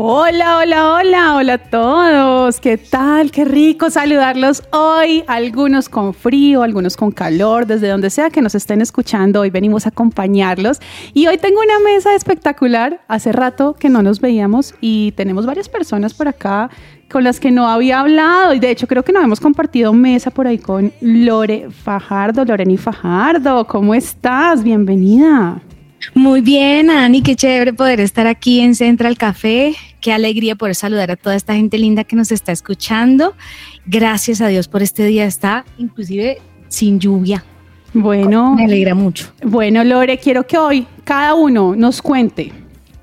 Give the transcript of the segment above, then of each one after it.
Hola, hola, hola, hola a todos. ¿Qué tal? Qué rico saludarlos hoy. Algunos con frío, algunos con calor, desde donde sea que nos estén escuchando. Hoy venimos a acompañarlos. Y hoy tengo una mesa espectacular. Hace rato que no nos veíamos y tenemos varias personas por acá con las que no había hablado y de hecho creo que no hemos compartido mesa por ahí con Lore Fajardo, Loreni Fajardo. ¿Cómo estás? Bienvenida. Muy bien, Ani, qué chévere poder estar aquí en Central Café. Qué alegría poder saludar a toda esta gente linda que nos está escuchando. Gracias a Dios por este día. Está inclusive sin lluvia. Bueno, me alegra mucho. Bueno, Lore, quiero que hoy cada uno nos cuente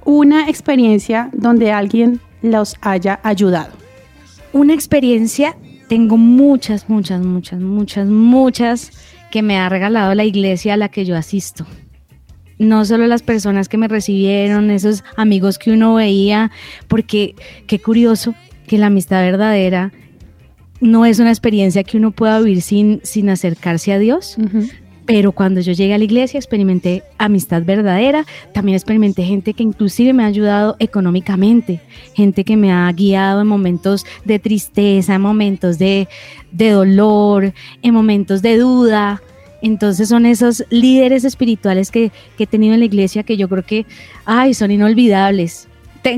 una experiencia donde alguien los haya ayudado una experiencia, tengo muchas, muchas, muchas, muchas, muchas que me ha regalado la iglesia a la que yo asisto. No solo las personas que me recibieron, esos amigos que uno veía, porque qué curioso que la amistad verdadera no es una experiencia que uno pueda vivir sin, sin acercarse a Dios, pero cuando yo llegué a la iglesia experimenté amistad verdadera, también experimenté gente que inclusive me ha ayudado económicamente, gente que me ha guiado en momentos de tristeza, en momentos de, dolor, en momentos de duda. Entonces son esos líderes espirituales que, he tenido en la iglesia que yo creo que, ay, son inolvidables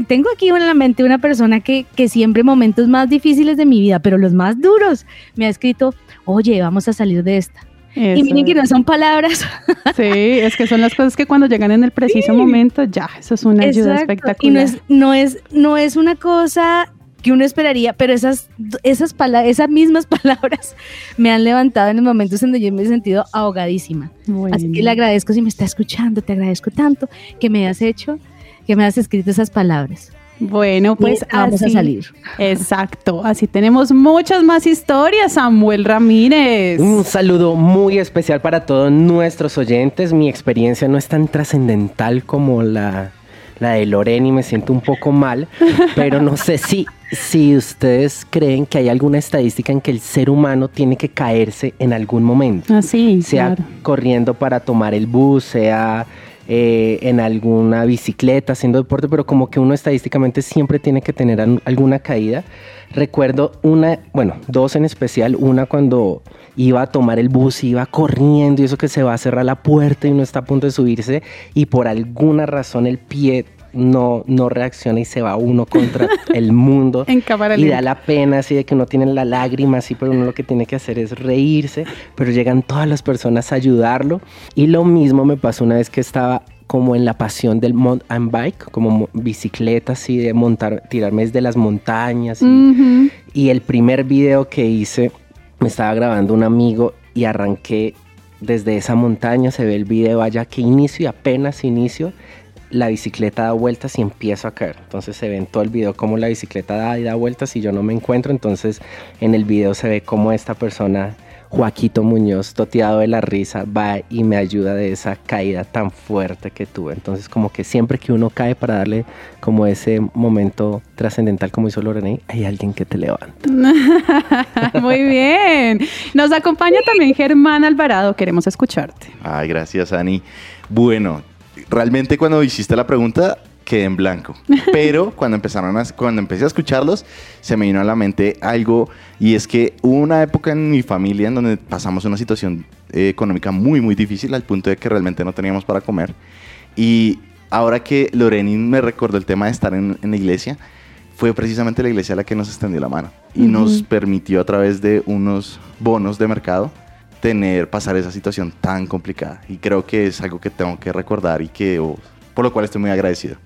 tengo aquí en la mente una persona que, que, siempre momentos más difíciles de mi vida, pero los más duros, me ha escrito, oye, vamos a salir de esta. Y miren que no son palabras. Sí, es que son las cosas que cuando llegan en el preciso momento, ya, eso es una ayuda espectacular. Y no es, no es, no es una cosa que uno esperaría, pero esas, esas, esas mismas palabras me han levantado en los momentos en donde yo me he sentido ahogadísima. Así que le agradezco si me está escuchando, te agradezco tanto que me has hecho, que me has escrito esas palabras. Bueno, pues vamos a salir. Exacto, así tenemos muchas más historias, Samuel Ramírez. Un saludo muy especial para todos nuestros oyentes. Mi experiencia no es tan trascendental como la, la de Lorena y me siento un poco mal, pero no sé si, si ustedes creen que hay alguna estadística en que el ser humano tiene que caerse en algún momento. Así, ah, sea corriendo para tomar el bus, sea eh, en alguna bicicleta, haciendo deporte, pero como que uno estadísticamente siempre tiene que tener alguna caída. Recuerdo una, bueno, dos en especial, una cuando iba a tomar el bus, iba corriendo y eso que se va a cerrar la puerta y uno está a punto de subirse y por alguna razón el pie no, no reacciona y se va uno contra el mundo. en y da la pena así de que uno tiene la lágrima así, pero uno lo que tiene que hacer es reírse, pero llegan todas las personas a ayudarlo. Y lo mismo me pasó una vez que estaba como en la pasión del mountain bike, como bicicleta así de montar, tirarme desde las montañas. Y, y el primer video que hice, me estaba grabando un amigo y arranqué desde esa montaña, se ve el video allá que inicio y apenas inicio la bicicleta da vueltas y empiezo a caer. Entonces se ve en todo el video cómo la bicicleta da y da vueltas y yo no me encuentro. Entonces en el video se ve cómo esta persona, Joaquito Muñoz, toteado de la risa, va y me ayuda de esa caída tan fuerte que tuve. Entonces como que siempre que uno cae para darle como ese momento trascendental como hizo Lorena, hay alguien que te levanta. Muy bien. Nos acompaña también Germán Alvarado. Queremos escucharte. Ay, gracias, Ani. Bueno, realmente cuando hiciste la pregunta quedé en blanco. Pero cuando empezaron a, cuando empecé a escucharlos, se me vino a la mente algo y es que hubo una época en mi familia en donde pasamos una situación eh, económica muy muy difícil al punto de que realmente no teníamos para comer. Y ahora que Lorenin me recordó el tema de estar en, la iglesia, fue precisamente la iglesia la que nos extendió la mano y nos permitió a través de unos bonos de mercado tener, pasar esa situación tan complicada. Y creo que es algo que tengo que recordar y que, por lo cual estoy muy agradecido.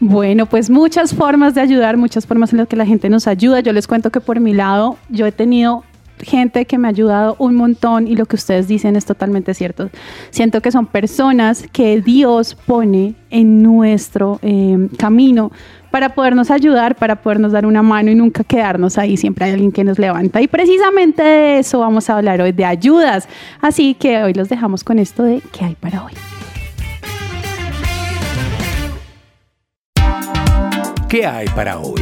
Bueno, pues muchas formas de ayudar, muchas formas en las que la gente nos ayuda. Yo les cuento que por mi lado yo he tenido gente que me ha ayudado un montón y lo que ustedes dicen es totalmente cierto. Siento que son personas que Dios pone en nuestro eh, camino para podernos ayudar, para podernos dar una mano y nunca quedarnos ahí. Siempre hay alguien que nos levanta. Y precisamente de eso vamos a hablar hoy, de ayudas. Así que hoy los dejamos con esto de ¿qué hay para hoy? ¿Qué hay para hoy?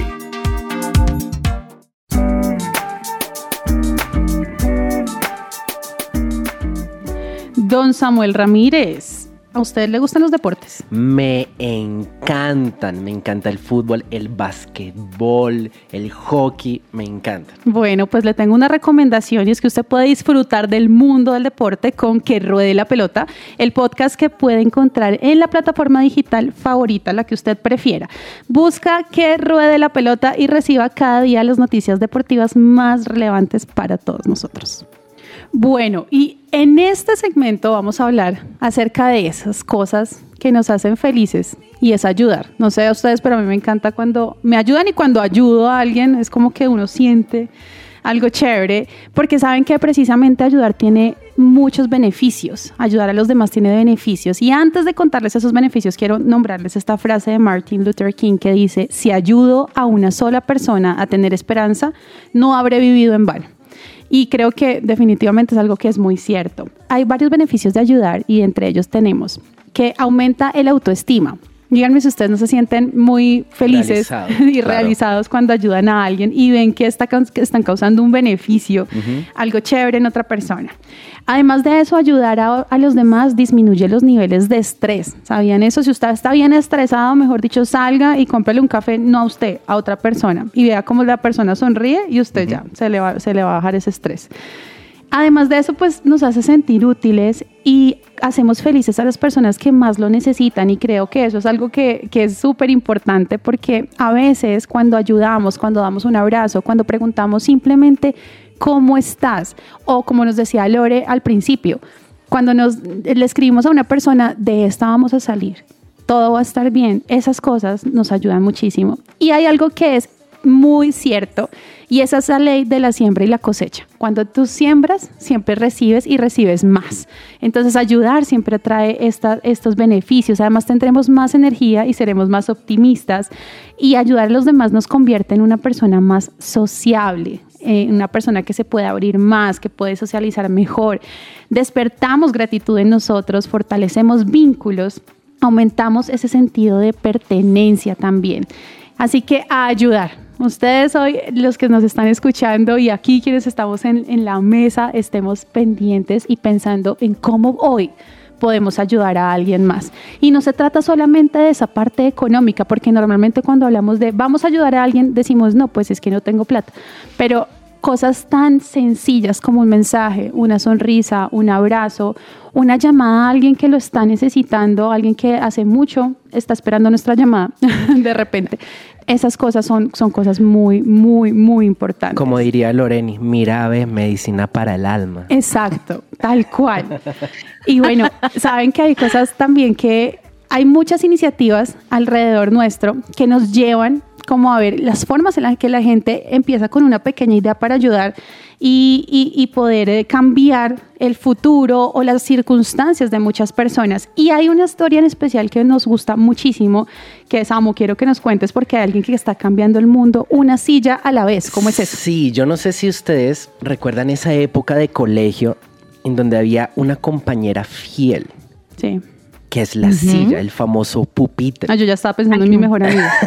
Don Samuel Ramírez, ¿a usted le gustan los deportes? Me encantan, me encanta el fútbol, el básquetbol, el hockey, me encanta. Bueno, pues le tengo una recomendación y es que usted puede disfrutar del mundo del deporte con Que Ruede la Pelota, el podcast que puede encontrar en la plataforma digital favorita, la que usted prefiera. Busca Que Ruede la Pelota y reciba cada día las noticias deportivas más relevantes para todos nosotros. Bueno, y en este segmento vamos a hablar acerca de esas cosas que nos hacen felices y es ayudar. No sé a ustedes, pero a mí me encanta cuando me ayudan y cuando ayudo a alguien es como que uno siente algo chévere, porque saben que precisamente ayudar tiene muchos beneficios. Ayudar a los demás tiene beneficios. Y antes de contarles esos beneficios, quiero nombrarles esta frase de Martin Luther King que dice, si ayudo a una sola persona a tener esperanza, no habré vivido en vano. Y creo que definitivamente es algo que es muy cierto. Hay varios beneficios de ayudar y entre ellos tenemos que aumenta el autoestima. Díganme si ustedes no se sienten muy felices y claro. realizados cuando ayudan a alguien y ven que, está, caus- que están causando un beneficio, algo chévere en otra persona. Además de eso, ayudar a, a los demás disminuye los niveles de estrés. ¿Sabían eso? Si usted está bien estresado, mejor dicho, salga y cómprele un café, no a usted, a otra persona. Y vea cómo la persona sonríe y usted ya se le, va, se le va a bajar ese estrés. Además de eso, pues nos hace sentir útiles y hacemos felices a las personas que más lo necesitan y creo que eso es algo que, que es súper importante porque a veces cuando ayudamos, cuando damos un abrazo, cuando preguntamos simplemente cómo estás o como nos decía Lore al principio, cuando nos le escribimos a una persona de esta vamos a salir, todo va a estar bien, esas cosas nos ayudan muchísimo. Y hay algo que es muy cierto y esa es la ley de la siembra y la cosecha. Cuando tú siembras, siempre recibes y recibes más. Entonces ayudar siempre trae esta- estos beneficios. Además tendremos más energía y seremos más optimistas y ayudar a los demás nos convierte en una persona más sociable, eh, una persona que se puede abrir más, que puede socializar mejor. Despertamos gratitud en nosotros, fortalecemos vínculos, aumentamos ese sentido de pertenencia también. Así que a ayudar. Ustedes hoy, los que nos están escuchando y aquí quienes estamos en, la mesa, estemos pendientes y pensando en cómo hoy podemos ayudar a alguien más. Y no se trata solamente de esa parte económica, porque normalmente cuando hablamos de vamos a ayudar a alguien, decimos, no, pues es que no tengo plata. Pero cosas tan sencillas como un mensaje, una sonrisa, un abrazo, una llamada a alguien que lo está necesitando, alguien que hace mucho está esperando nuestra llamada de repente. Esas cosas son, son cosas muy, muy, muy importantes. Como diría Loreni, mira, ve, medicina para el alma. Exacto, tal cual. Y bueno, saben que hay cosas también que hay muchas iniciativas alrededor nuestro que nos llevan como a ver las formas en las que la gente empieza con una pequeña idea para ayudar y, y- y poder eh, cambiar el futuro o las circunstancias de muchas personas. Y hay una historia en especial que nos gusta muchísimo, que es, Amo, quiero que nos cuentes porque hay alguien que está cambiando el mundo una silla a la vez. ¿Cómo es eso? Sí, yo no sé si ustedes recuerdan esa época de colegio en donde había una compañera fiel, Sí. Que es la silla, el famoso pupitre. Ah, yo ya estaba pensando en mi mejor amiga.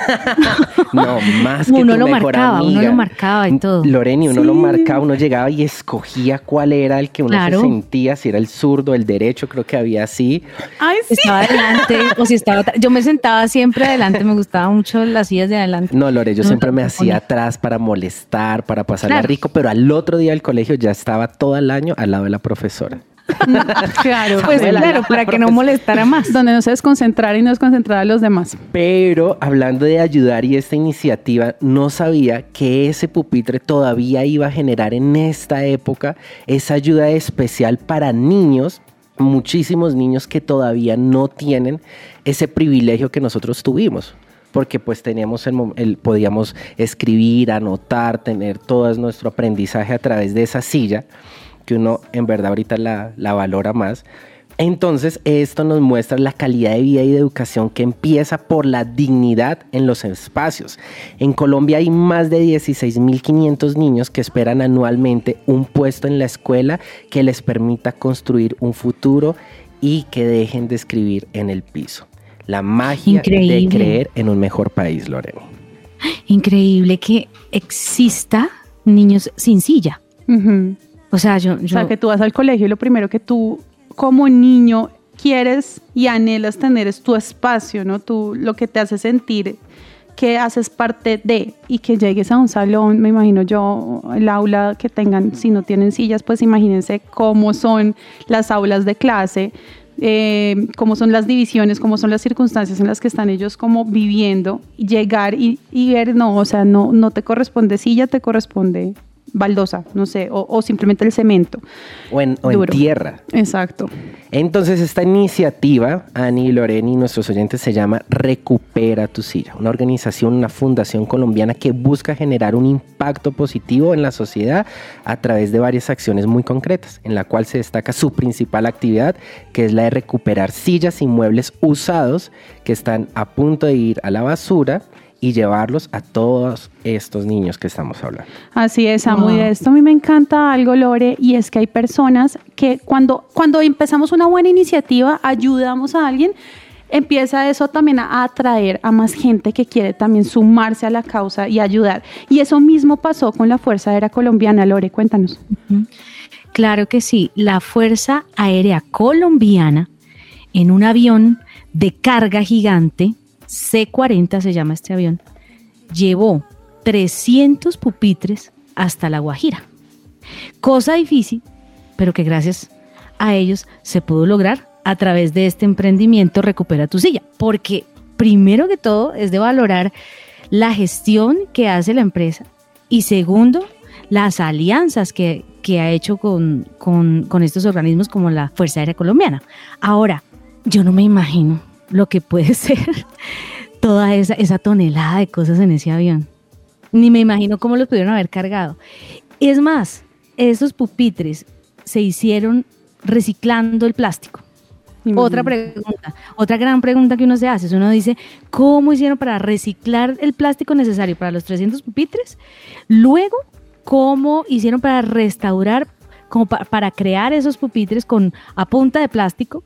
No, más que Uno tu lo mejor marcaba, uno amiga. lo marcaba y todo. Loreni, uno Sí. lo marcaba, uno llegaba y escogía cuál era el que uno Claro. se sentía, si era el zurdo, el derecho, creo que había así. Ay, sí. Estaba adelante o si estaba. Yo me sentaba siempre adelante, me gustaban mucho las sillas de adelante. No, Lore, yo No, siempre me hacía no. atrás para molestar, para pasarla Claro. rico, pero al otro día del colegio ya estaba todo el año al lado de la profesora. Claro, Pues claro, para que no molestara más. donde no se desconcentrara y no desconcentrar a los demás. Pero hablando de ayudar y esta iniciativa, no sabía que ese pupitre todavía iba a generar en esta época esa ayuda especial para niños, muchísimos niños que todavía no tienen ese privilegio que nosotros tuvimos. porque pues teníamos el, el- podíamos escribir, anotar, tener todo nuestro aprendizaje a través de esa silla, que uno en verdad ahorita la, la valora más. Entonces, esto nos muestra la calidad de vida y de educación que empieza por la dignidad en los espacios. En Colombia hay más de 16.500 niños que esperan anualmente un puesto en la escuela que les permita construir un futuro y que dejen de escribir en el piso. La magia de creer en un mejor país, Lorena. Increíble que exista niños sin silla. O sea, yo, O sea, que tú vas al colegio y lo primero que tú como niño quieres y anhelas tener es tu espacio, ¿no? Tú lo que te hace sentir que haces parte de y que llegues a un salón, me imagino yo, el aula que tengan, si no tienen sillas, pues imagínense cómo son las aulas de clase, eh, cómo son las divisiones, cómo son las circunstancias en las que están ellos como viviendo, llegar y, y ver, no, o sea, no, no te corresponde silla, te corresponde baldosa, no sé, o, o simplemente el cemento. O en, o en Duro. tierra. Exacto. Entonces esta iniciativa, Ani, Lorena y nuestros oyentes, se llama Recupera tu silla, una organización, una fundación colombiana que busca generar un impacto positivo en la sociedad a través de varias acciones muy concretas, en la cual se destaca su principal actividad, que es la de recuperar sillas y muebles usados que están a punto de ir a la basura y llevarlos a todos estos niños que estamos hablando. Así es, Samu. Y de esto a mí me encanta algo, Lore, y es que hay personas que cuando, cuando empezamos una buena iniciativa, ayudamos a alguien, empieza eso también a atraer a más gente que quiere también sumarse a la causa y ayudar. Y eso mismo pasó con la Fuerza Aérea Colombiana, Lore, cuéntanos. Claro que sí, la Fuerza Aérea Colombiana en un avión de carga gigante, C-40 se llama este avión, llevó 300 pupitres hasta La Guajira. Cosa difícil, pero que gracias a ellos se pudo lograr a través de este emprendimiento Recupera tu silla, porque primero que todo es de valorar la gestión que hace la empresa y segundo, las alianzas que, que ha hecho con, con- con estos organismos como la Fuerza Aérea Colombiana. Ahora, yo no me imagino lo que puede ser toda esa, esa tonelada de cosas en ese avión. Ni me imagino cómo los pudieron haber cargado. Es más, esos pupitres se hicieron reciclando el plástico. Otra Imagínate. pregunta, otra gran pregunta que uno se hace es uno dice, ¿cómo hicieron para reciclar el plástico necesario para los 300 pupitres? Luego, ¿cómo hicieron para restaurar, como pa- para crear esos pupitres con a punta de plástico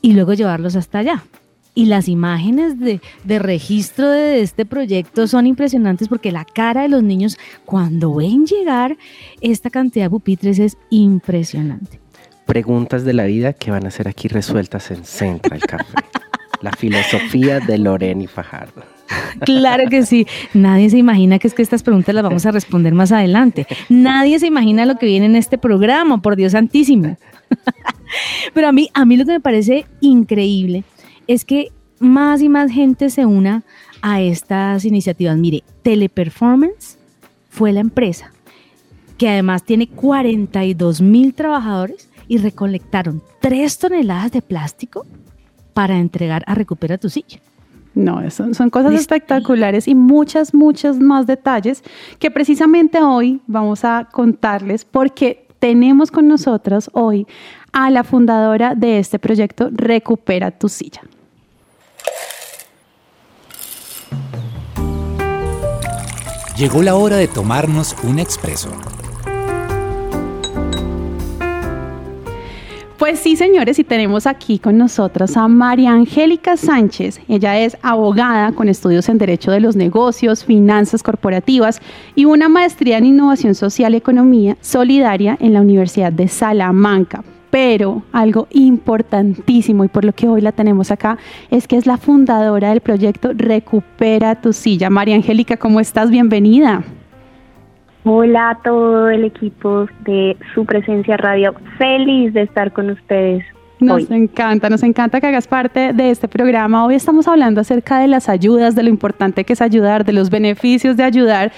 y luego llevarlos hasta allá? Y las imágenes de, de registro de este proyecto son impresionantes porque la cara de los niños cuando ven llegar esta cantidad de pupitres es impresionante. Preguntas de la vida que van a ser aquí resueltas en Central Café. La filosofía de Lorena y Fajardo. Claro que sí. Nadie se imagina que es que estas preguntas las vamos a responder más adelante. Nadie se imagina lo que viene en este programa, por Dios santísimo. Pero a mí, a mí lo que me parece increíble es que más y más gente se una a estas iniciativas. Mire, Teleperformance fue la empresa que además tiene 42 mil trabajadores y recolectaron 3 toneladas de plástico para entregar a Recupera tu silla. No, son, son cosas Listo. espectaculares y muchas, muchos más detalles que precisamente hoy vamos a contarles porque tenemos con nosotros hoy a la fundadora de este proyecto Recupera tu silla. Llegó la hora de tomarnos un expreso. Pues sí, señores, y tenemos aquí con nosotros a María Angélica Sánchez. Ella es abogada con estudios en Derecho de los Negocios, Finanzas Corporativas y una maestría en Innovación Social y Economía Solidaria en la Universidad de Salamanca. Pero algo importantísimo y por lo que hoy la tenemos acá es que es la fundadora del proyecto Recupera tu silla. María Angélica, ¿cómo estás? Bienvenida. Hola a todo el equipo de su presencia radio. Feliz de estar con ustedes. Nos hoy. encanta, nos encanta que hagas parte de este programa. Hoy estamos hablando acerca de las ayudas, de lo importante que es ayudar, de los beneficios de ayudar,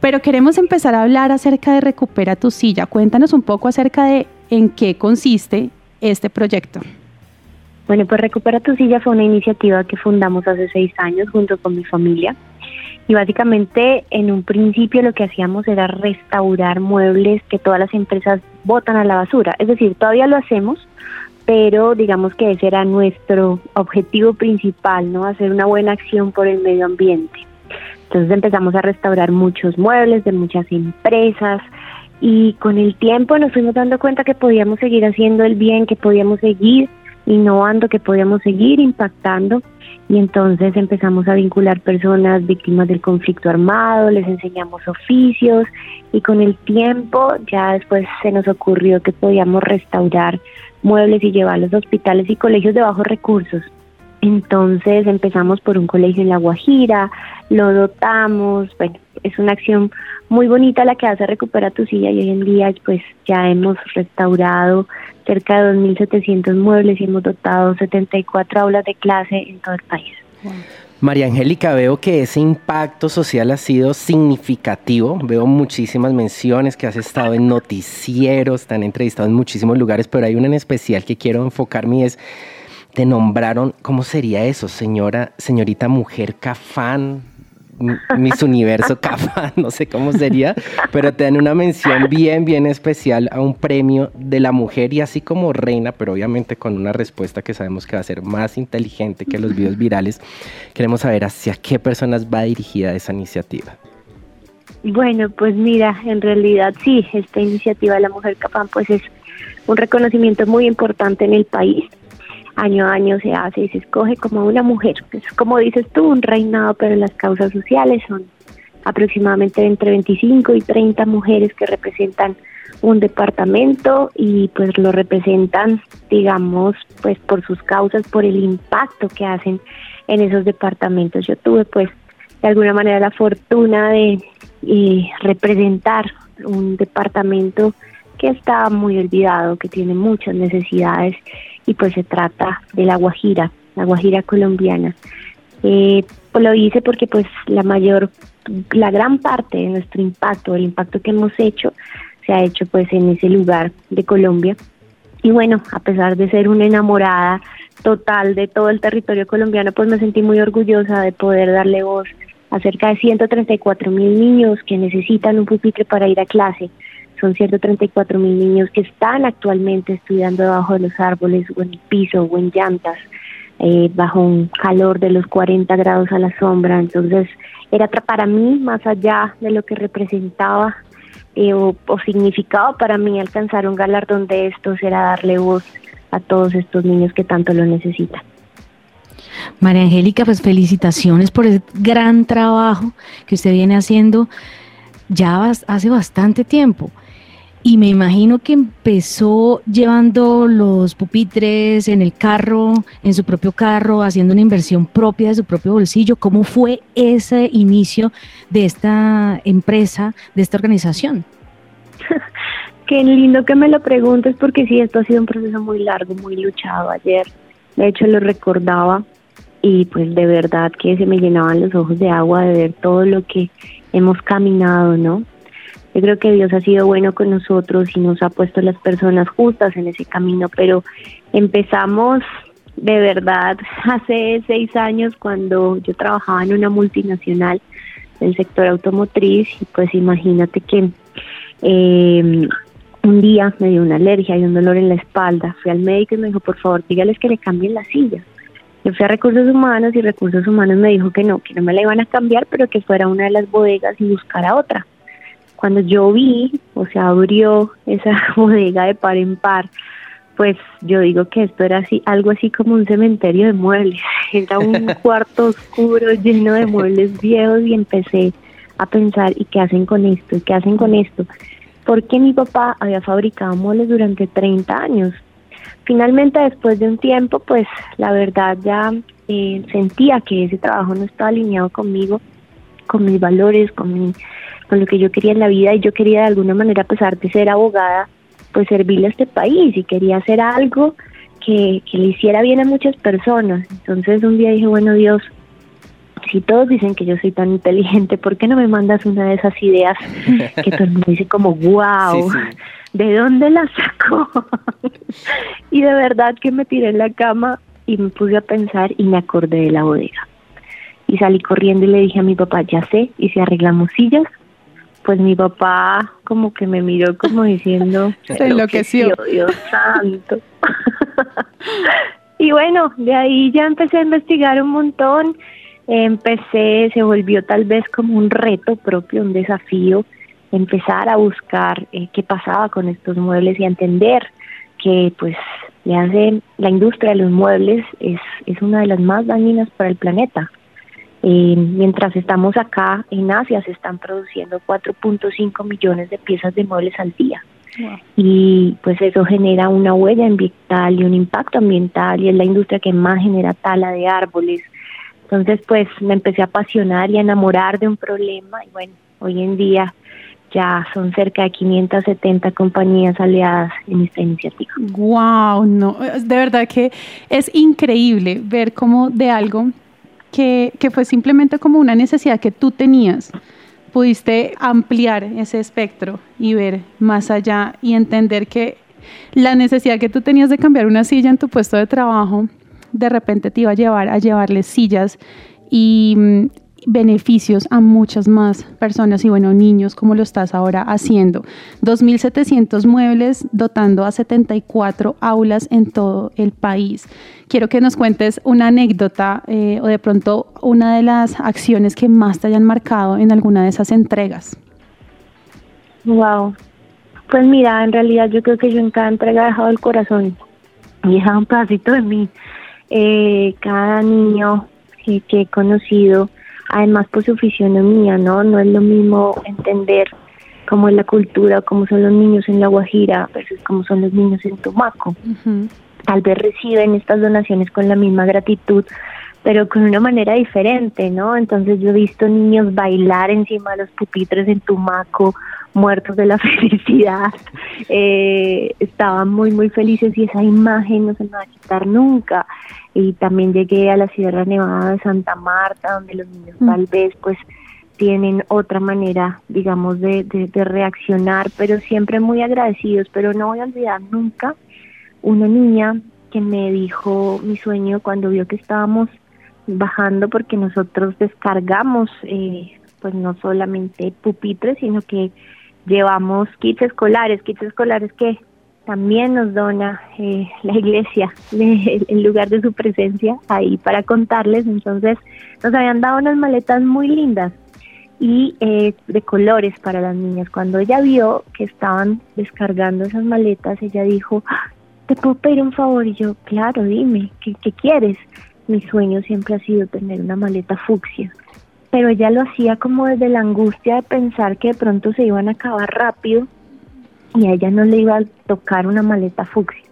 pero queremos empezar a hablar acerca de Recupera tu silla. Cuéntanos un poco acerca de en qué consiste este proyecto. Bueno, pues Recupera tu silla fue una iniciativa que fundamos hace seis años junto con mi familia. Y básicamente en un principio lo que hacíamos era restaurar muebles que todas las empresas botan a la basura. Es decir, todavía lo hacemos, pero digamos que ese era nuestro objetivo principal, ¿no? Hacer una buena acción por el medio ambiente. Entonces empezamos a restaurar muchos muebles de muchas empresas y con el tiempo nos fuimos dando cuenta que podíamos seguir haciendo el bien, que podíamos seguir innovando, que podíamos seguir impactando y entonces empezamos a vincular personas víctimas del conflicto armado, les enseñamos oficios y con el tiempo ya después se nos ocurrió que podíamos restaurar muebles y llevarlos a hospitales y colegios de bajos recursos. Entonces empezamos por un colegio en La Guajira, lo dotamos, bueno, es una acción muy bonita la que hace Recupera tu silla y hoy en día pues ya hemos restaurado cerca de 2.700 muebles y hemos dotado 74 aulas de clase en todo el país. María Angélica, veo que ese impacto social ha sido significativo. Veo muchísimas menciones que has estado en noticieros, te han entrevistado en muchísimos lugares, pero hay una en especial que quiero enfocarme y es te nombraron, ¿cómo sería eso, señora, señorita mujer Cafán? Miss Universo Cafán, no sé cómo sería, pero te dan una mención bien, bien especial a un premio de la mujer y así como reina, pero obviamente con una respuesta que sabemos que va a ser más inteligente que los videos virales. Queremos saber hacia qué personas va dirigida esa iniciativa. Bueno, pues mira, en realidad sí, esta iniciativa de la Mujer Cafán pues es un reconocimiento muy importante en el país año a año se hace y se escoge como una mujer. Es como dices tú, un reinado, pero las causas sociales son aproximadamente entre 25 y 30 mujeres que representan un departamento y pues lo representan, digamos, pues por sus causas, por el impacto que hacen en esos departamentos. Yo tuve pues de alguna manera la fortuna de eh, representar un departamento que está muy olvidado, que tiene muchas necesidades y pues se trata de la Guajira, la Guajira colombiana. Eh, pues lo hice porque pues la mayor, la gran parte de nuestro impacto, el impacto que hemos hecho, se ha hecho pues en ese lugar de Colombia. Y bueno, a pesar de ser una enamorada total de todo el territorio colombiano, pues me sentí muy orgullosa de poder darle voz a cerca de 134 mil niños que necesitan un pupitre para ir a clase, son 134 mil niños que están actualmente estudiando debajo de los árboles o en el piso o en llantas, eh, bajo un calor de los 40 grados a la sombra. Entonces, era para mí, más allá de lo que representaba eh, o, o significaba para mí alcanzar un galardón de estos, era darle voz a todos estos niños que tanto lo necesitan. María Angélica, pues felicitaciones por el gran trabajo que usted viene haciendo ya hace bastante tiempo. Y me imagino que empezó llevando los pupitres en el carro, en su propio carro, haciendo una inversión propia de su propio bolsillo. ¿Cómo fue ese inicio de esta empresa, de esta organización? Qué lindo que me lo preguntes porque sí, esto ha sido un proceso muy largo, muy luchado ayer. De hecho, lo recordaba y pues de verdad que se me llenaban los ojos de agua de ver todo lo que hemos caminado, ¿no? Yo creo que Dios ha sido bueno con nosotros y nos ha puesto las personas justas en ese camino, pero empezamos de verdad hace seis años cuando yo trabajaba en una multinacional del sector automotriz y pues imagínate que eh, un día me dio una alergia y un dolor en la espalda. Fui al médico y me dijo, por favor, dígales que le cambien la silla. Yo fui a recursos humanos y recursos humanos me dijo que no, que no me la iban a cambiar, pero que fuera una de las bodegas y buscara otra. Cuando yo vi, o sea, abrió esa bodega de par en par, pues yo digo que esto era así, algo así como un cementerio de muebles. Era un cuarto oscuro lleno de muebles viejos y empecé a pensar, ¿y qué hacen con esto? ¿Y qué hacen con esto? Porque mi papá había fabricado muebles durante 30 años. Finalmente, después de un tiempo, pues la verdad ya eh, sentía que ese trabajo no estaba alineado conmigo, con mis valores, con mi con lo que yo quería en la vida y yo quería de alguna manera, a pesar de ser abogada, pues servirle a este país y quería hacer algo que, que le hiciera bien a muchas personas. Entonces un día dije, bueno Dios, si todos dicen que yo soy tan inteligente, ¿por qué no me mandas una de esas ideas que todo el mundo dice como, wow, ¿de dónde la sacó? y de verdad que me tiré en la cama y me puse a pensar y me acordé de la bodega. Y salí corriendo y le dije a mi papá, ya sé, y si arreglamos sillas, pues mi papá como que me miró como diciendo, Se enloqueció. Dios santo. y bueno, de ahí ya empecé a investigar un montón, empecé, se volvió tal vez como un reto propio, un desafío, empezar a buscar eh, qué pasaba con estos muebles y a entender que pues le hacen la industria de los muebles es, es una de las más dañinas para el planeta. Eh, mientras estamos acá en Asia se están produciendo 4.5 millones de piezas de muebles al día. Y pues eso genera una huella ambiental y un impacto ambiental y es la industria que más genera tala de árboles. Entonces pues me empecé a apasionar y a enamorar de un problema y bueno, hoy en día ya son cerca de 570 compañías aliadas en esta iniciativa. Wow, no, de verdad que es increíble ver cómo de algo que, fue simplemente como una necesidad que tú tenías, pudiste ampliar ese espectro y ver más allá y entender que la necesidad que tú tenías de cambiar una silla en tu puesto de trabajo, de repente te iba a llevar a llevarle sillas y mm, beneficios a muchas más personas y bueno, niños como lo estás ahora haciendo. 2.700 muebles dotando a 74 aulas en todo el país. Quiero que nos cuentes una anécdota eh, o de pronto una de las acciones que más te hayan marcado en alguna de esas entregas. Wow. Pues mira, en realidad yo creo que yo en cada entrega he dejado el corazón y he dejado un pedacito de mí. Eh, cada niño que, que he conocido, además por su fisionomía, ¿no? No es lo mismo entender cómo es la cultura, cómo son los niños en La Guajira versus cómo son los niños en Tumaco. Tal vez reciben estas donaciones con la misma gratitud, pero con una manera diferente, ¿no? Entonces yo he visto niños bailar encima de los pupitres en Tumaco, muertos de la felicidad, eh, estaban muy, muy felices y esa imagen no se me va a quitar nunca. Y también llegué a la Sierra Nevada de Santa Marta, donde los niños tal vez pues tienen otra manera, digamos, de, de, de reaccionar, pero siempre muy agradecidos, pero no voy a olvidar nunca una niña que me dijo mi sueño cuando vio que estábamos bajando porque nosotros descargamos eh, pues no solamente pupitres sino que llevamos kits escolares kits escolares que también nos dona eh, la iglesia en lugar de su presencia ahí para contarles entonces nos habían dado unas maletas muy lindas y eh, de colores para las niñas cuando ella vio que estaban descargando esas maletas ella dijo "Ah, ¿te puedo pedir un favor? Y yo, claro, dime, ¿qué, qué quieres? Mi sueño siempre ha sido tener una maleta fucsia, pero ella lo hacía como desde la angustia de pensar que de pronto se iban a acabar rápido y a ella no le iba a tocar una maleta fucsia.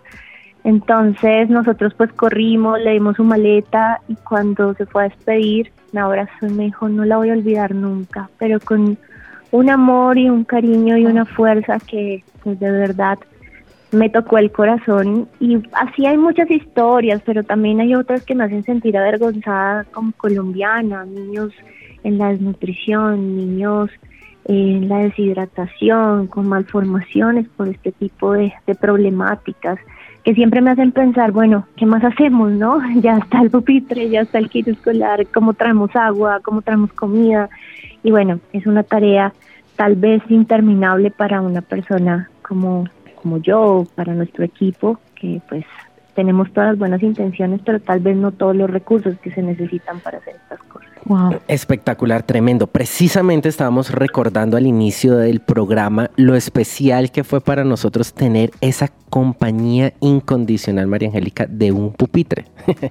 Entonces nosotros pues corrimos, le dimos su maleta y cuando se fue a despedir, me abrazó y me dijo, no la voy a olvidar nunca, pero con un amor y un cariño y una fuerza que pues de verdad me tocó el corazón y así hay muchas historias, pero también hay otras que me hacen sentir avergonzada como colombiana, niños en la desnutrición, niños en la deshidratación, con malformaciones por este tipo de, de problemáticas que siempre me hacen pensar, bueno, ¿qué más hacemos, no? Ya está el pupitre, ya está el kit escolar, cómo traemos agua, cómo traemos comida y bueno, es una tarea tal vez interminable para una persona como como yo, para nuestro equipo, que pues tenemos todas las buenas intenciones, pero tal vez no todos los recursos que se necesitan para hacer estas cosas. Wow. Espectacular, tremendo. Precisamente estábamos recordando al inicio del programa lo especial que fue para nosotros tener esa compañía incondicional, María Angélica, de un pupitre.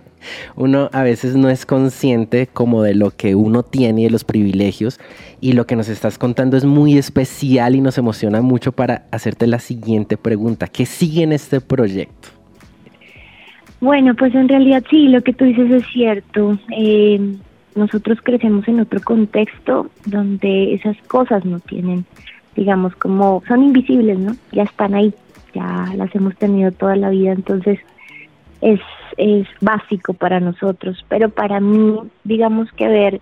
uno a veces no es consciente como de lo que uno tiene y de los privilegios y lo que nos estás contando es muy especial y nos emociona mucho para hacerte la siguiente pregunta. ¿Qué sigue en este proyecto? Bueno, pues en realidad sí, lo que tú dices es cierto. Eh, nosotros crecemos en otro contexto donde esas cosas no tienen, digamos, como son invisibles, ¿no? Ya están ahí, ya las hemos tenido toda la vida, entonces es, es básico para nosotros, pero para mí, digamos que ver,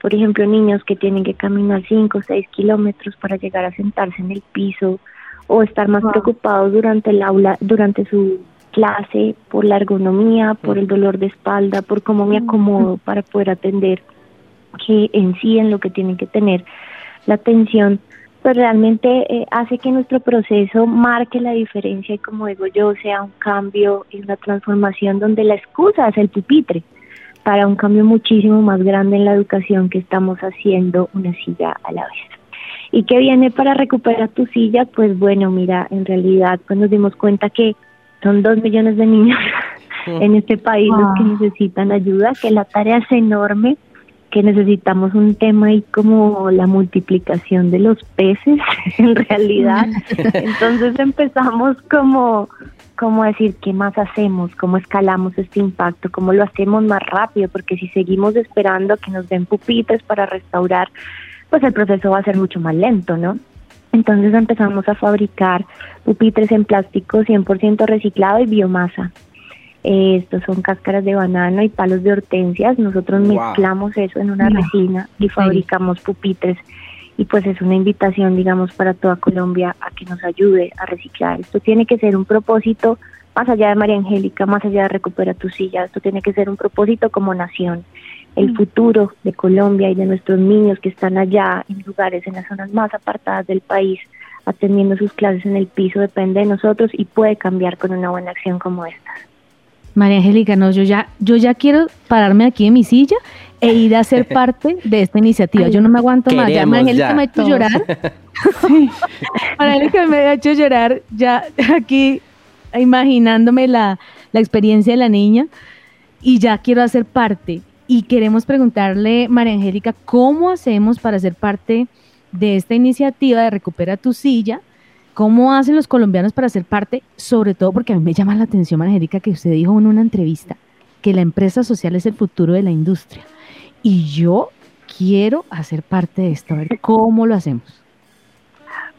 por ejemplo, niños que tienen que caminar 5 o 6 kilómetros para llegar a sentarse en el piso o estar más Wow. preocupados durante el aula, durante su clase, por la ergonomía, por el dolor de espalda, por cómo me acomodo para poder atender, que en sí en lo que tienen que tener la atención, pues realmente eh, hace que nuestro proceso marque la diferencia y como digo yo, sea un cambio y una transformación donde la excusa es el pupitre para un cambio muchísimo más grande en la educación que estamos haciendo una silla a la vez. ¿Y qué viene para recuperar tu silla? Pues bueno, mira, en realidad pues nos dimos cuenta que son dos millones de niños en este país los que necesitan ayuda, que la tarea es enorme, que necesitamos un tema ahí como la multiplicación de los peces en realidad. Entonces empezamos como cómo decir qué más hacemos, cómo escalamos este impacto, cómo lo hacemos más rápido, porque si seguimos esperando que nos den pupitres para restaurar, pues el proceso va a ser mucho más lento, ¿no? Entonces empezamos a fabricar pupitres en plástico 100% reciclado y biomasa. Eh, estos son cáscaras de banano y palos de hortensias. Nosotros mezclamos eso en una resina y fabricamos pupitres. Y pues es una invitación, digamos, para toda Colombia a que nos ayude a reciclar. Esto tiene que ser un propósito más allá de María Angélica, más allá de Recupera tu silla. Esto tiene que ser un propósito como nación el futuro de Colombia y de nuestros niños que están allá en lugares, en las zonas más apartadas del país, atendiendo sus clases en el piso, depende de nosotros y puede cambiar con una buena acción como esta. María Angélica, no, yo ya, yo ya quiero pararme aquí en mi silla e ir a ser parte de esta iniciativa. yo no me aguanto más. Ya María Angélica me ha hecho llorar. sí. María Angélica me ha hecho llorar ya aquí imaginándome la, la experiencia de la niña y ya quiero hacer parte y queremos preguntarle, María Angélica, ¿cómo hacemos para ser parte de esta iniciativa de Recupera tu silla? ¿Cómo hacen los colombianos para ser parte? Sobre todo porque a mí me llama la atención, María Angélica, que usted dijo en una entrevista que la empresa social es el futuro de la industria. Y yo quiero hacer parte de esto. A ver, ¿cómo lo hacemos?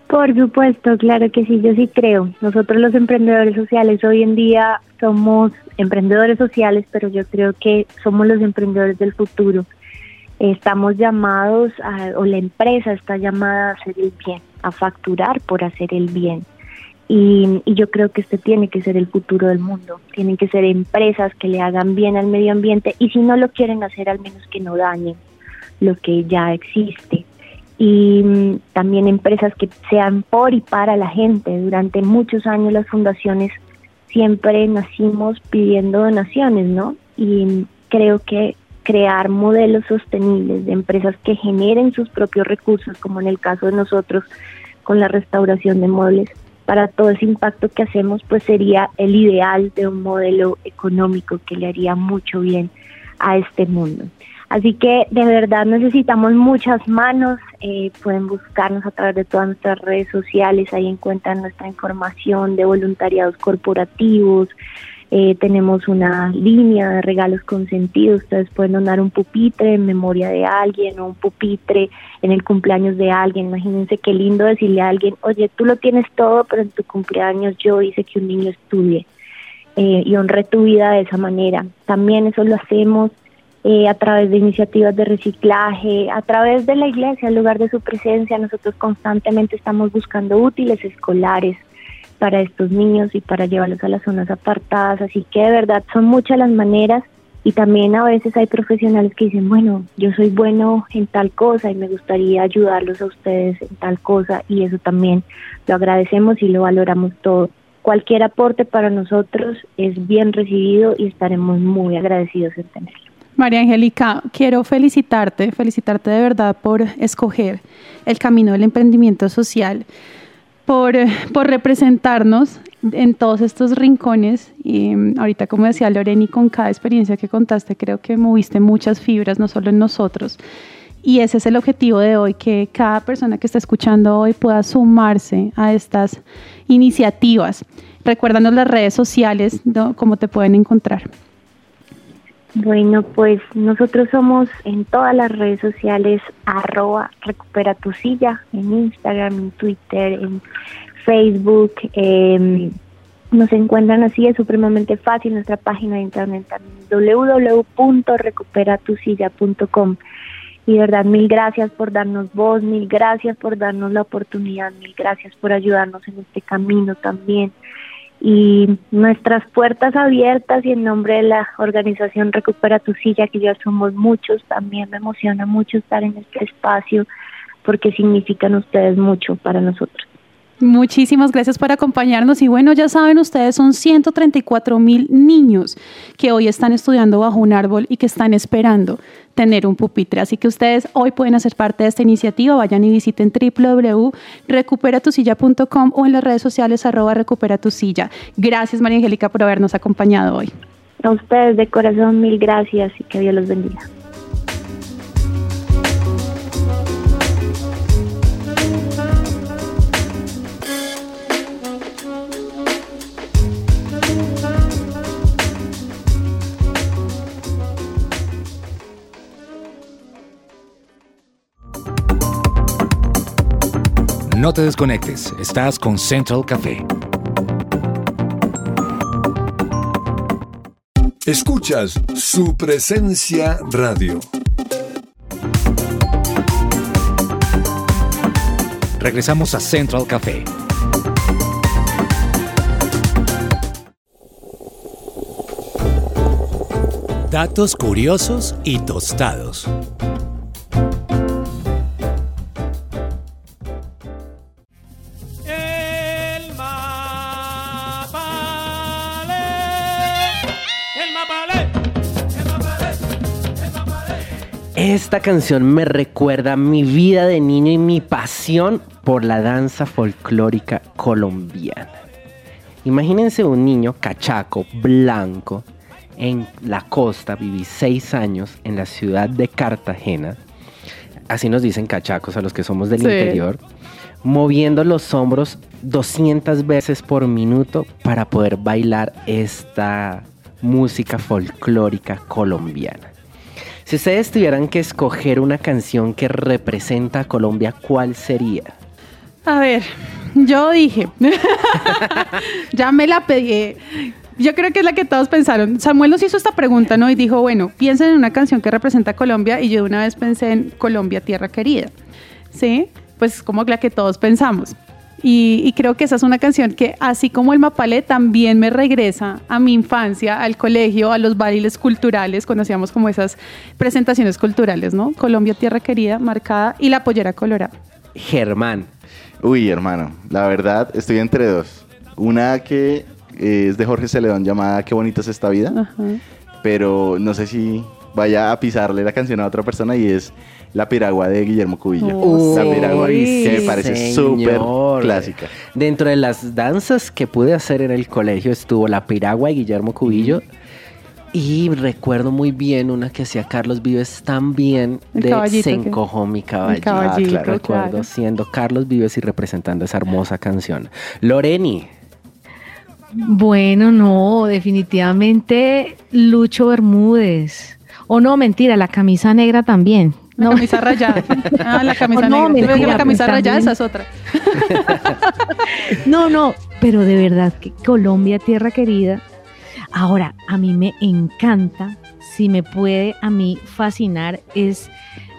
Por supuesto, claro que sí, yo sí creo. Nosotros los emprendedores sociales hoy en día somos emprendedores sociales, pero yo creo que somos los emprendedores del futuro. Estamos llamados, a, o la empresa está llamada a hacer el bien, a facturar por hacer el bien. Y, y, yo creo que este tiene que ser el futuro del mundo. Tienen que ser empresas que le hagan bien al medio ambiente y si no lo quieren hacer, al menos que no dañen lo que ya existe y mm, también empresas que sean por y para la gente. Durante muchos años las fundaciones siempre nacimos pidiendo donaciones, ¿no? Y creo que crear modelos sostenibles de empresas que generen sus propios recursos, como en el caso de nosotros con la restauración de muebles, para todo ese impacto que hacemos, pues sería el ideal de un modelo económico que le haría mucho bien a este mundo. Así que de verdad necesitamos muchas manos, eh, pueden buscarnos a través de todas nuestras redes sociales, ahí encuentran nuestra información de voluntariados corporativos, eh, tenemos una línea de regalos consentidos, ustedes pueden donar un pupitre en memoria de alguien o un pupitre en el cumpleaños de alguien, imagínense qué lindo decirle a alguien, oye, tú lo tienes todo, pero en tu cumpleaños yo hice que un niño estudie. Eh, y honré tu vida de esa manera. También eso lo hacemos eh, a través de iniciativas de reciclaje, a través de la iglesia, en lugar de su presencia, nosotros constantemente estamos buscando útiles escolares para estos niños y para llevarlos a las zonas apartadas, así que de verdad son muchas las maneras y también a veces hay profesionales que dicen, bueno, yo soy bueno en tal cosa y me gustaría ayudarlos a ustedes en tal cosa y eso también lo agradecemos y lo valoramos todo. Cualquier aporte para nosotros es bien recibido y estaremos muy agradecidos en tenerlo. María Angélica, quiero felicitarte, felicitarte de verdad por escoger el camino del emprendimiento social, por, por representarnos en todos estos rincones. Y mm, ahorita, como decía Loreni, con cada experiencia que contaste, creo que moviste muchas fibras, no solo en nosotros. Y ese es el objetivo de hoy, que cada persona que está escuchando hoy pueda sumarse a estas iniciativas. Recuérdanos las redes sociales, cómo te pueden encontrar. Bueno, pues nosotros somos en todas las redes sociales arroba recupera tu silla, en Instagram, en Twitter, en Facebook. Eh, nos encuentran así, es supremamente fácil nuestra página de internet también www.recuperatusilla.com. Y de verdad, mil gracias por darnos voz, mil gracias por darnos la oportunidad, mil gracias por ayudarnos en este camino también y nuestras puertas abiertas y en nombre de la organización Recupera tu silla, que ya somos muchos, también me emociona mucho estar en este espacio porque significan ustedes mucho para nosotros. Muchísimas gracias por acompañarnos y bueno, ya saben ustedes, son 134 mil niños que hoy están estudiando bajo un árbol y que están esperando tener un pupitre. Así que ustedes hoy pueden hacer parte de esta iniciativa. Vayan y visiten www.recuperatusilla.com o en las redes sociales arroba recupera tu silla. Gracias María Angélica por habernos acompañado hoy. A ustedes de corazón mil gracias y que Dios los bendiga. No te desconectes, estás con Central Café. Escuchas su presencia radio. Regresamos a Central Café. Datos curiosos y tostados. Esta canción me recuerda mi vida de niño y mi pasión por la danza folclórica colombiana. Imagínense un niño cachaco, blanco, en la costa, viví seis años en la ciudad de Cartagena. Así nos dicen cachacos a los que somos del Sí. interior. Moviendo los hombros 200 veces por minuto para poder bailar esta música folclórica colombiana. Si ustedes tuvieran que escoger una canción que representa a Colombia, ¿cuál sería? A ver, yo dije, ya me la pedí. Yo creo que es la que todos pensaron. Samuel nos hizo esta pregunta, ¿no? Y dijo, bueno, piensen en una canción que representa a Colombia. Y yo de una vez pensé en Colombia, Tierra Querida. ¿Sí? Pues como la que todos pensamos. Y, y creo que esa es una canción que, así como el Mapalé, también me regresa a mi infancia, al colegio, a los bailes culturales, cuando hacíamos como esas presentaciones culturales, ¿no? Colombia, Tierra Querida, marcada, y la pollera colorada. Germán. Uy, hermano, la verdad estoy entre dos. Una que eh, es de Jorge Celedón llamada Qué bonita es esta vida, Ajá. pero no sé si vaya a pisarle la canción a otra persona y es La Piragua de Guillermo Cubillo. Oh, la sí. Piragua, que me parece súper clásica. Dentro de las danzas que pude hacer en el colegio estuvo la piragua de Guillermo Cubillo. Y recuerdo muy bien una que hacía Carlos Vives también El de Se encojó mi caballito. Ah, Recuerdo claro. siendo Carlos Vives y representando esa hermosa canción. Loreni. Bueno, no, definitivamente Lucho Bermúdez. O no, mentira, la camisa negra también. La No, camisa rayada. Ah, la camisa Oh, no, negra. Que la mentira, camisa pues, rayada, esa es otra. no, no, pero de verdad que Colombia, tierra querida. Ahora, a mí me encanta, si me puede a mí fascinar, es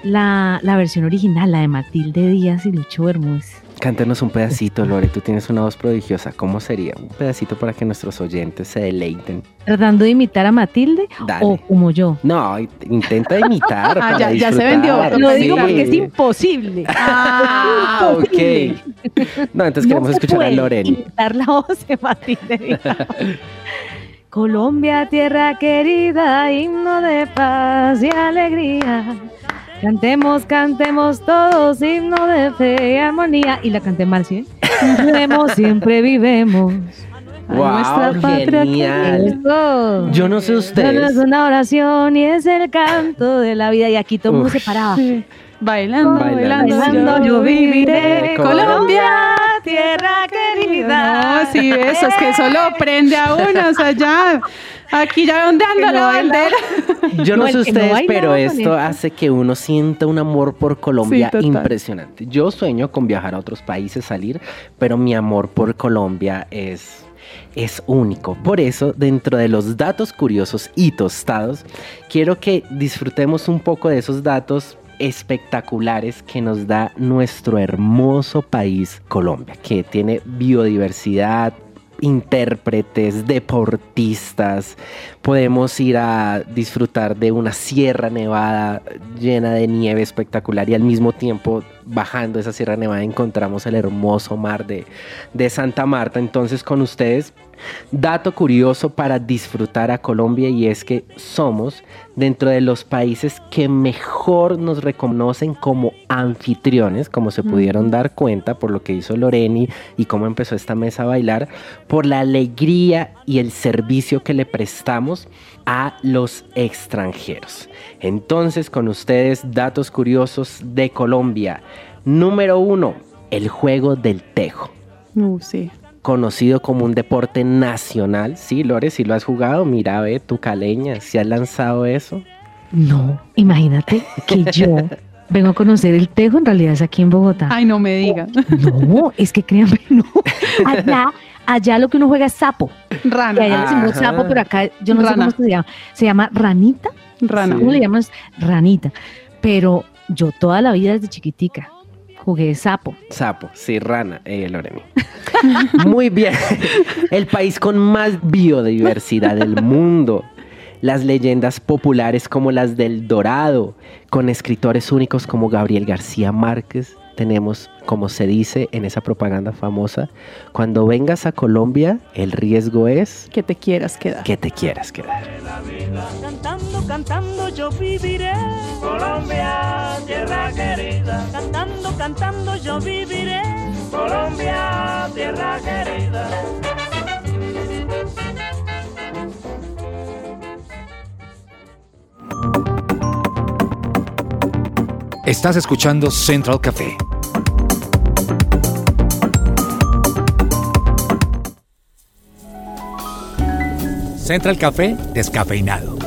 la, la versión original, la de Matilde Díaz y Lucho Bermúdez. Cántanos un pedacito, Lore. Tú tienes una voz prodigiosa. ¿Cómo sería? Un pedacito para que nuestros oyentes se deleiten. Tratando de imitar a Matilde Dale. o como yo. No, intenta imitar. Ah, para ya- ya se vendió. Lo Lo digo Sí. porque es imposible. Ah, ok. No, entonces queremos se escuchar a Loreni. imitar la voz de Matilde. Colombia, tierra querida, himno de paz y alegría. Cantemos, cantemos todos, himno de fe y armonía. Y la canté mal, ¿sí? Vivemos, siempre vivemos. Wow, nuestra patria genial. Yo no sé No, no es ustedes. una oración y es el canto de la vida. Y aquí todo el mundo se paraba. Bailando, Bailando, bailando, yo viviré. Colombia, Colombia, tierra querida. No, sí, eso es que eso lo prende a uno, o sea, ya. Aquí ya no la bandera. Yo no No, sé no ustedes, pero esto eso. hace que uno sienta un amor por Colombia Sí, impresionante. Yo sueño con viajar a otros países, salir, pero mi amor por Colombia es, es único. Por eso, dentro de los datos curiosos y tostados, quiero que disfrutemos un poco de esos datos espectaculares que nos da nuestro hermoso país Colombia, que tiene biodiversidad intérpretes, deportistas, podemos ir a disfrutar de una sierra nevada llena de nieve espectacular y al mismo tiempo bajando esa sierra nevada encontramos el hermoso mar de, de Santa Marta. Entonces con ustedes Dato curioso para disfrutar a Colombia y es que somos dentro de los países que mejor nos reconocen como anfitriones, como se pudieron dar cuenta por lo que hizo Loreni y cómo empezó esta mesa a bailar, por la alegría y el servicio que le prestamos a los extranjeros. Entonces, con ustedes, datos curiosos de Colombia. Número uno, el juego del tejo. Uh, sí. Conocido como un deporte nacional. Sí, Lore, si lo has jugado, mira, ve, tu caleña, si has lanzado eso. No, imagínate que yo vengo a conocer el tejo, en realidad es aquí en Bogotá. Ay, no me diga. No, es que créanme, no. Allá, allá lo que uno juega es sapo. Que Rana. allá le decimos sapo, pero acá yo no sé cómo se llama. Se llama ranita. Rana. ¿Cómo le llamas? Ranita. Pero yo toda la vida desde chiquitica jugué sapo. Sapo, sí, rana, eh, Loremi. Muy bien. El país con más biodiversidad del mundo. Las leyendas populares como las del Dorado, con escritores únicos como Gabriel García Márquez. Tenemos, como se dice en esa propaganda famosa, cuando vengas a Colombia, el riesgo es Que te quieras quedar. que te quieras quedar. Cantando, cantando yo viviré. Colombia, tierra querida. Cantando, cantando yo viviré. Colombia, tierra querida. Estás escuchando Central Café. Central Café descafeinado.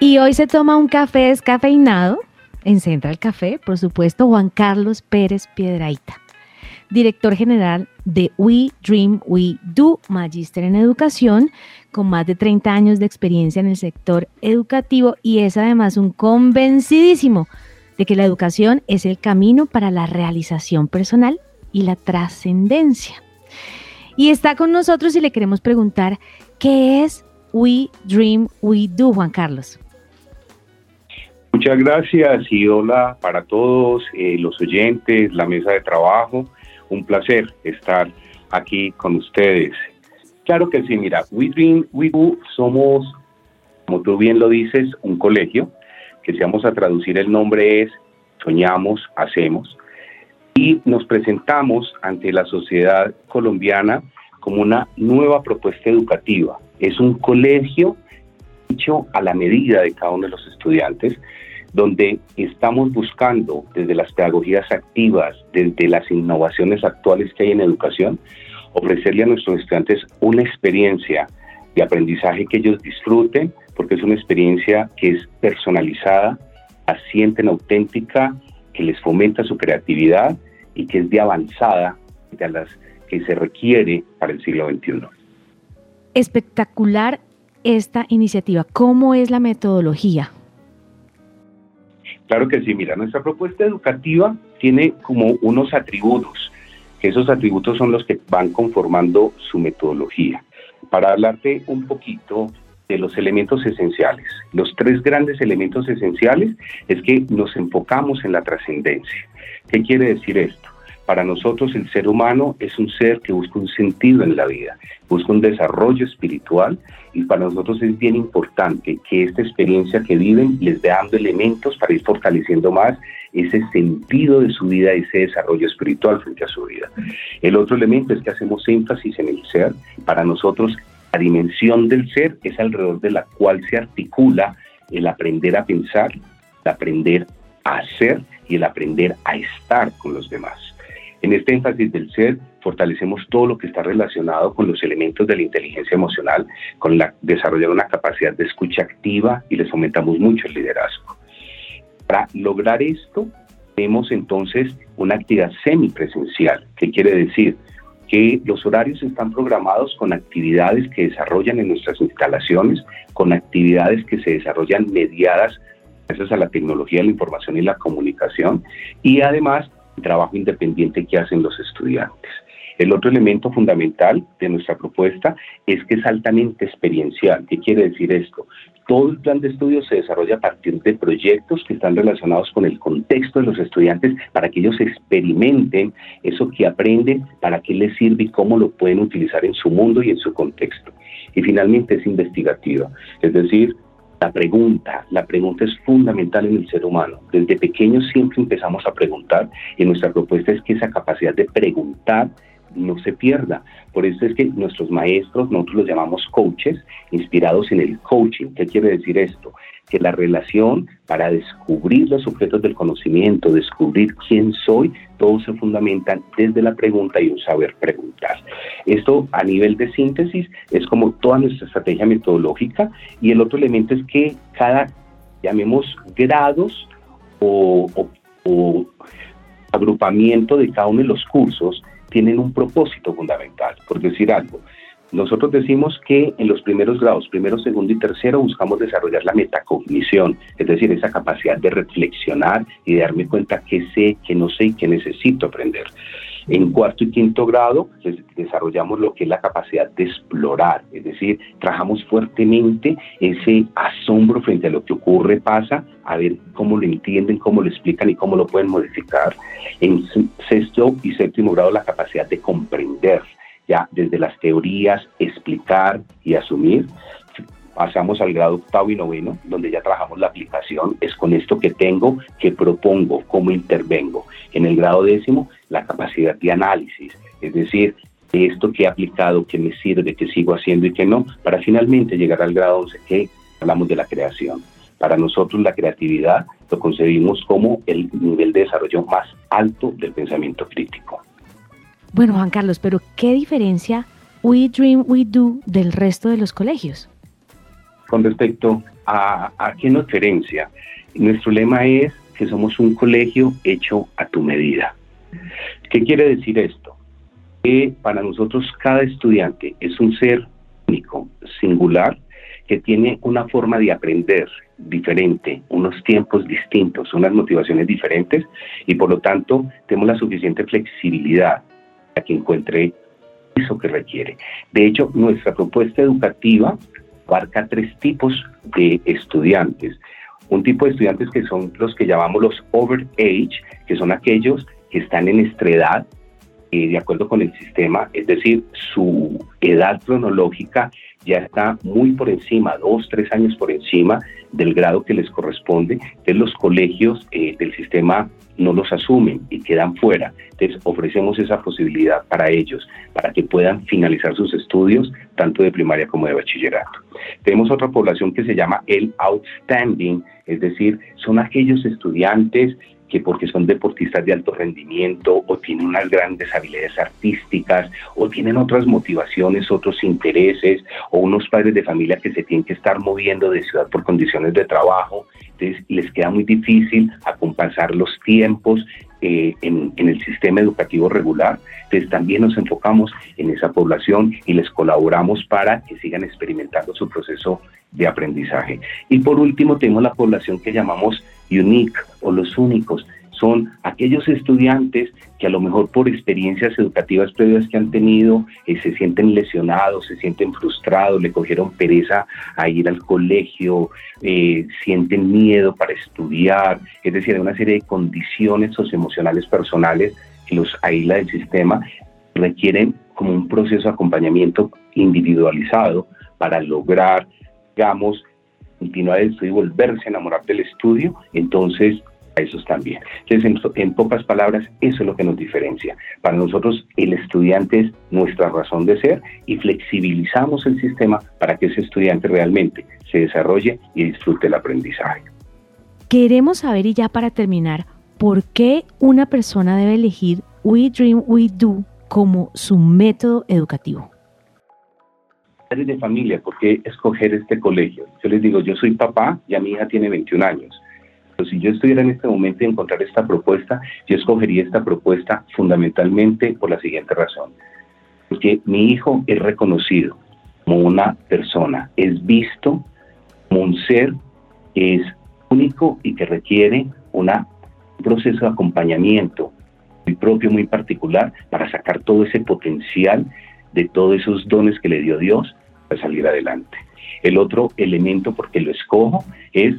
Y hoy se toma un café descafeinado en Central Café, por supuesto, Juan Carlos Pérez Piedraíta, director general de We Dream We Do, magíster en educación, con más de 30 años de experiencia en el sector educativo y es además un convencidísimo de que la educación es el camino para la realización personal y la trascendencia. Y está con nosotros y le queremos preguntar, ¿qué es We Dream We Do, Juan Carlos? Muchas gracias y hola para todos eh, los oyentes, la mesa de trabajo. Un placer estar aquí con ustedes. Claro que sí, mira, We Dream, We Do somos, como tú bien lo dices, un colegio, que si vamos a traducir el nombre es Soñamos, Hacemos, y nos presentamos ante la sociedad colombiana como una nueva propuesta educativa. Es un colegio hecho a la medida de cada uno de los estudiantes, donde estamos buscando desde las pedagogías activas, desde las innovaciones actuales que hay en educación, ofrecerle a nuestros estudiantes una experiencia de aprendizaje que ellos disfruten, porque es una experiencia que es personalizada, la sienten auténtica, que les fomenta su creatividad y que es de avanzada de las que se requiere para el siglo XXI. Espectacular esta iniciativa. ¿Cómo es la metodología? Claro que sí, mira, nuestra propuesta educativa tiene como unos atributos, que esos atributos son los que van conformando su metodología. Para hablarte un poquito de los elementos esenciales, los tres grandes elementos esenciales es que nos enfocamos en la trascendencia. ¿Qué quiere decir esto? Para nosotros el ser humano es un ser que busca un sentido en la vida, busca un desarrollo espiritual y para nosotros es bien importante que esta experiencia que viven les dé elementos para ir fortaleciendo más ese sentido de su vida, ese desarrollo espiritual frente a su vida. El otro elemento es que hacemos énfasis en el ser. Para nosotros la dimensión del ser es alrededor de la cual se articula el aprender a pensar, el aprender a hacer y el aprender a estar con los demás. En este énfasis del ser fortalecemos todo lo que está relacionado con los elementos de la inteligencia emocional, con la, desarrollar una capacidad de escucha activa y les fomentamos mucho el liderazgo. Para lograr esto, tenemos entonces una actividad semipresencial. ¿Qué quiere decir? Que los horarios están programados con actividades que desarrollan en nuestras instalaciones, con actividades que se desarrollan mediadas gracias a la tecnología, la información y la comunicación, y además el trabajo independiente que hacen los estudiantes. El otro elemento fundamental de nuestra propuesta es que es altamente experiencial. ¿Qué quiere decir esto? Todo el plan de estudio se desarrolla a partir de proyectos que están relacionados con el contexto de los estudiantes para que ellos experimenten eso que aprenden, para qué les sirve y cómo lo pueden utilizar en su mundo y en su contexto. Y finalmente es investigativa, es decir, la pregunta, la pregunta es fundamental en el ser humano. Desde pequeños siempre empezamos a preguntar y nuestra propuesta es que esa capacidad de preguntar no se pierda. Por eso es que nuestros maestros, nosotros los llamamos coaches, inspirados en el coaching. ¿Qué quiere decir esto? Que la relación para descubrir los objetos del conocimiento, descubrir quién soy, todo se fundamenta desde la pregunta y un saber preguntar. Esto a nivel de síntesis es como toda nuestra estrategia metodológica y el otro elemento es que cada, llamemos, grados o, o agrupamiento de cada uno de los cursos tienen un propósito fundamental, por decir algo. Nosotros decimos que en los primeros grados, primero, segundo y tercero, buscamos desarrollar la metacognición, es decir, esa capacidad de reflexionar y de darme cuenta qué sé, qué no sé y qué necesito aprender. En cuarto y quinto grado desarrollamos lo que es la capacidad de explorar, es decir, trabajamos fuertemente ese asombro frente a lo que ocurre, pasa, a ver cómo lo entienden, cómo lo explican y cómo lo pueden modificar. En sexto y séptimo grado la capacidad de comprender, ya desde las teorías, explicar y asumir pasamos al grado octavo y noveno, donde ya trabajamos la aplicación, es con esto que tengo, que propongo, cómo intervengo. En el grado décimo, la capacidad de análisis, es decir, esto que he aplicado, que me sirve, que sigo haciendo y que no, para finalmente llegar al grado 11, que hablamos de la creación. Para nosotros la creatividad lo concebimos como el nivel de desarrollo más alto del pensamiento crítico. Bueno, Juan Carlos, pero ¿qué diferencia We Dream, We Do del resto de los colegios? Con respecto a, a qué nos diferencia. Nuestro lema es que somos un colegio hecho a tu medida. ¿Qué quiere decir esto? Que para nosotros cada estudiante es un ser único, singular, que tiene una forma de aprender diferente, unos tiempos distintos, unas motivaciones diferentes y por lo tanto tenemos la suficiente flexibilidad para que encuentre eso que requiere. De hecho, nuestra propuesta educativa abarca tres tipos de estudiantes. Un tipo de estudiantes que son los que llamamos los over age, que son aquellos que están en nuestra edad, eh, de acuerdo con el sistema, es decir, su edad cronológica ya está muy por encima, dos, tres años por encima del grado que les corresponde. Entonces los colegios eh, del sistema no los asumen y quedan fuera. Entonces ofrecemos esa posibilidad para ellos, para que puedan finalizar sus estudios tanto de primaria como de bachillerato. Tenemos otra población que se llama el outstanding, es decir, son aquellos estudiantes que porque son deportistas de alto rendimiento o tienen unas grandes habilidades artísticas o tienen otras motivaciones, otros intereses o unos padres de familia que se tienen que estar moviendo de ciudad por condiciones de trabajo, entonces les queda muy difícil acompasar los tiempos eh, en, en, el sistema educativo regular. Entonces también nos enfocamos en esa población y les colaboramos para que sigan experimentando su proceso de aprendizaje. Y por último tenemos la población que llamamos unique o los únicos. Son aquellos estudiantes que a lo mejor por experiencias educativas previas que han tenido eh, se sienten lesionados, se sienten frustrados, le cogieron pereza a ir al colegio, eh, sienten miedo para estudiar, es decir, hay una serie de condiciones socioemocionales personales que los aísla del sistema, requieren como un proceso de acompañamiento individualizado para lograr, digamos, continuar el estudio y volverse a enamorar del estudio, entonces a esos también. Entonces, en, en, pocas palabras, eso es lo que nos diferencia. Para nosotros, el estudiante es nuestra razón de ser y flexibilizamos el sistema para que ese estudiante realmente se desarrolle y disfrute el aprendizaje. Queremos saber, y ya para terminar, ¿por qué una persona debe elegir We Dream, We Do como su método educativo? de familia, ¿por qué escoger este colegio? Yo les digo, yo soy papá, ya mi hija tiene 21 años. Pero si yo estuviera en este momento y encontrar esta propuesta, yo escogería esta propuesta fundamentalmente por la siguiente razón. Porque mi hijo es reconocido como una persona, es visto como un ser que es único y que requiere un proceso de acompañamiento muy propio, muy particular, para sacar todo ese potencial de todos esos dones que le dio Dios para salir adelante. El otro elemento, porque lo escojo, es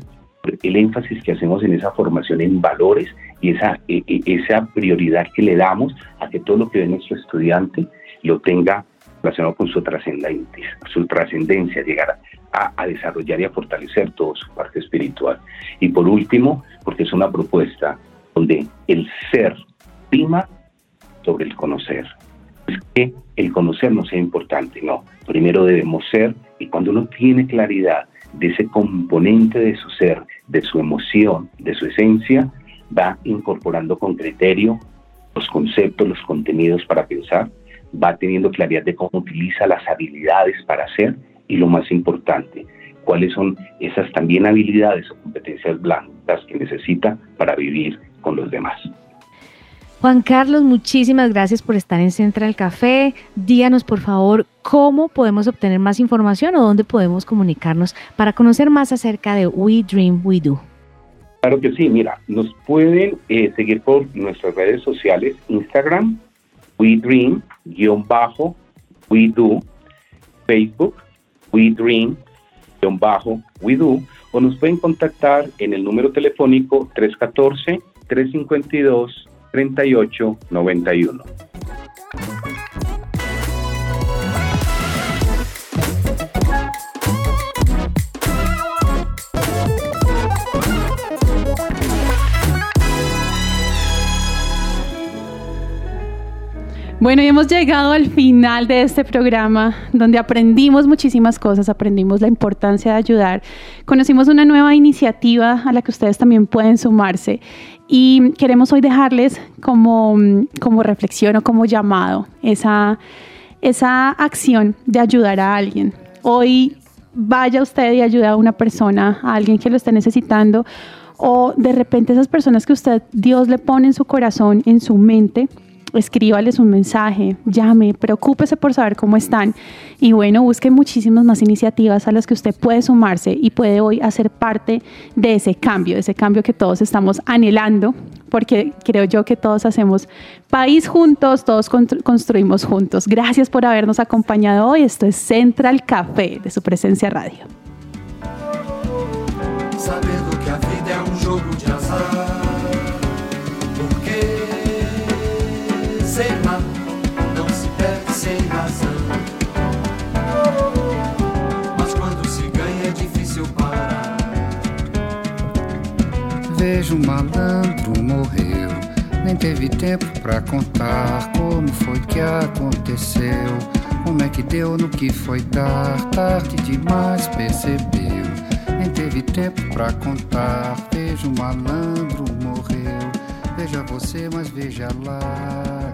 el énfasis que hacemos en esa formación en valores y esa, e, e, esa prioridad que le damos a que todo lo que ve nuestro estudiante lo tenga relacionado con su trascendencia, su trascendencia, llegar a, a, desarrollar y a fortalecer toda su parte espiritual. Y por último, porque es una propuesta donde el ser prima sobre el conocer. Es que el conocer no sea importante, no. Primero debemos ser, y cuando uno tiene claridad de ese componente de su ser, de su emoción, de su esencia, va incorporando con criterio los conceptos, los contenidos para pensar, va teniendo claridad de cómo utiliza las habilidades para hacer y lo más importante, cuáles son esas también habilidades o competencias blancas que necesita para vivir con los demás. Juan Carlos, muchísimas gracias por estar en Central Café. Díganos, por favor, cómo podemos obtener más información o dónde podemos comunicarnos para conocer más acerca de We Dream, We Do. Claro que sí, mira, nos pueden eh, seguir por nuestras redes sociales, Instagram, We Dream, guion bajo, We Do, Facebook, We Dream, guion bajo, We Do, o nos pueden contactar en el número telefónico 314 352 3891. Bueno, y hemos llegado al final de este programa donde aprendimos muchísimas cosas, aprendimos la importancia de ayudar, conocimos una nueva iniciativa a la que ustedes también pueden sumarse y queremos hoy dejarles como, como reflexión o como llamado esa, esa acción de ayudar a alguien. Hoy vaya usted y ayude a una persona, a alguien que lo esté necesitando o de repente esas personas que usted, Dios le pone en su corazón, en su mente, escríbales un mensaje, llame, preocúpese por saber cómo están y bueno, busque muchísimas más iniciativas a las que usted puede sumarse y puede hoy hacer parte de ese cambio, de ese cambio que todos estamos anhelando, porque creo yo que todos hacemos país juntos, todos construimos juntos. Gracias por habernos acompañado hoy. Esto es Central Café de su presencia radio. Vejo um malandro morreu. Nem teve tempo pra contar como foi que aconteceu. Como é que deu no que foi dar, tarde demais percebeu. Nem teve tempo pra contar. Vejo um malandro morreu. Veja você, mas veja lá